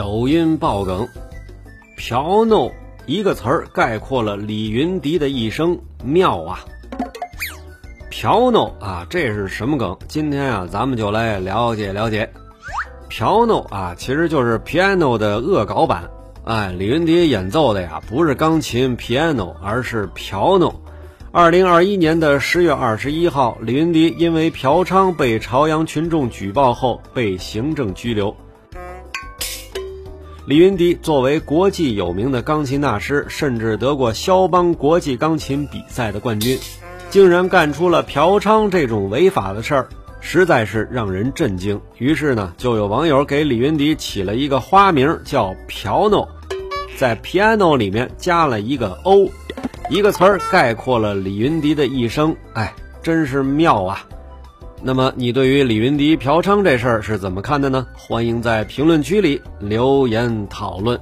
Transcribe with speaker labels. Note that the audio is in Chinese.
Speaker 1: 抖音爆梗，朴弄一个词儿概括了李云迪的一生，妙啊！朴弄啊，这是什么梗？今天啊，咱们就来了解了解。朴弄啊，其实就是 piano 的恶搞版。哎，李云迪演奏的呀，不是钢琴 piano，而是朴弄。二零二一年的十月二十一号，李云迪因为嫖娼被朝阳群众举报后被行政拘留。李云迪作为国际有名的钢琴大师，甚至得过肖邦国际钢琴比赛的冠军，竟然干出了嫖娼这种违法的事儿，实在是让人震惊。于是呢，就有网友给李云迪起了一个花名，叫“嫖诺在 piano 里面加了一个 o，一个词儿概括了李云迪的一生。哎，真是妙啊！那么你对于李云迪嫖娼这事儿是怎么看的呢？欢迎在评论区里留言讨论。